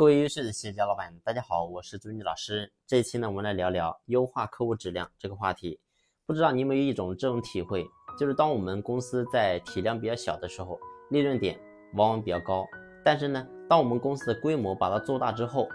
各位优秀的企业家老板，大家好，我是朱妮老师。这一期呢，我们来聊聊优化客户质量这个话题。不知道你有没有一种这种体会，就是当我们公司在体量比较小的时候，利润点往往比较高。但是呢，当我们公司的规模把它做大之后，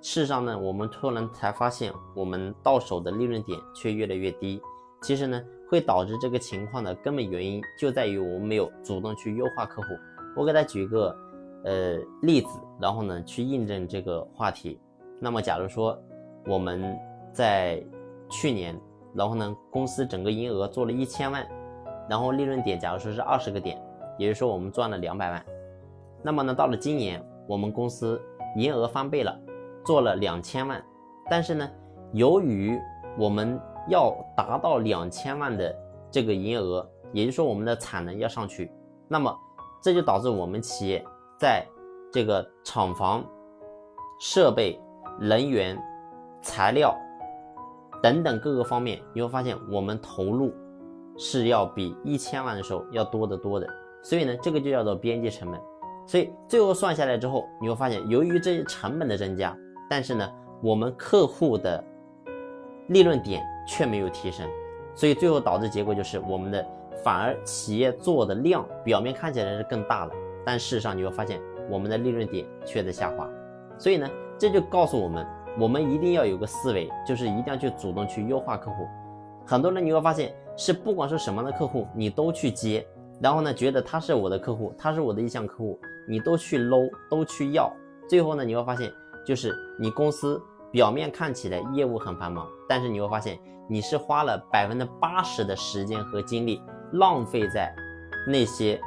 事实上呢，我们突然才发现，我们到手的利润点却越来越低。其实呢，会导致这个情况的根本原因就在于我们没有主动去优化客户。我给大家举一个。呃，例子，然后呢，去印证这个话题。那么，假如说我们在去年，然后呢，公司整个营业额做了一千万，然后利润点假如说是二十个点，也就是说我们赚了两百万。那么呢，到了今年，我们公司营业额翻倍了，做了两千万。但是呢，由于我们要达到两千万的这个营业额，也就是说我们的产能要上去，那么这就导致我们企业。在这个厂房、设备、人员、材料等等各个方面，你会发现我们投入是要比一千万的时候要多得多的。所以呢，这个就叫做边际成本。所以最后算下来之后，你会发现，由于这些成本的增加，但是呢，我们客户的利润点却没有提升，所以最后导致结果就是我们的反而企业做的量表面看起来是更大了。但事实上，你会发现我们的利润点却在下滑，所以呢，这就告诉我们，我们一定要有个思维，就是一定要去主动去优化客户。很多人你会发现，是不管是什么样的客户，你都去接，然后呢，觉得他是我的客户，他是我的意向客户，你都去搂，都去要，最后呢，你会发现，就是你公司表面看起来业务很繁忙，但是你会发现，你是花了百分之八十的时间和精力浪费在那些。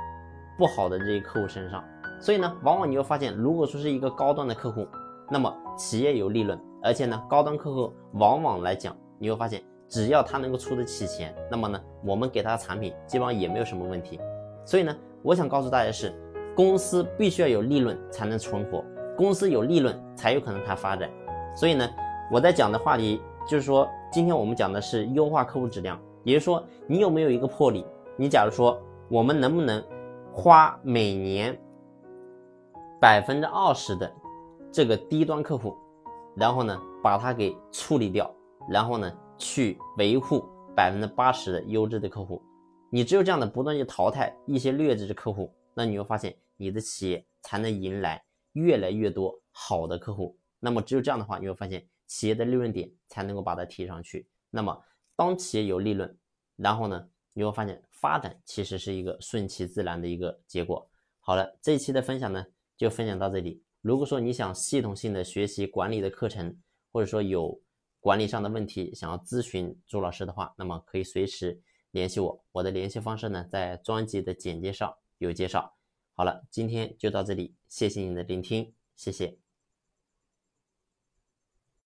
不好的这些客户身上，所以呢，往往你会发现，如果说是一个高端的客户，那么企业有利润，而且呢，高端客户往往来讲，你会发现，只要他能够出得起钱，那么呢，我们给他的产品基本上也没有什么问题。所以呢，我想告诉大家是，公司必须要有利润才能存活，公司有利润才有可能它发展。所以呢，我在讲的话题就是说，今天我们讲的是优化客户质量，也就是说，你有没有一个魄力？你假如说，我们能不能？花每年百分之二十的这个低端客户，然后呢把它给处理掉，然后呢去维护百分之八十的优质的客户。你只有这样的不断去淘汰一些劣质的客户，那你会发现你的企业才能迎来越来越多好的客户。那么只有这样的话，你会发现企业的利润点才能够把它提上去。那么当企业有利润，然后呢？你会发现，发展其实是一个顺其自然的一个结果。好了，这一期的分享呢，就分享到这里。如果说你想系统性的学习管理的课程，或者说有管理上的问题想要咨询朱老师的话，那么可以随时联系我。我的联系方式呢，在专辑的简介上有介绍。好了，今天就到这里，谢谢你的聆听，谢谢。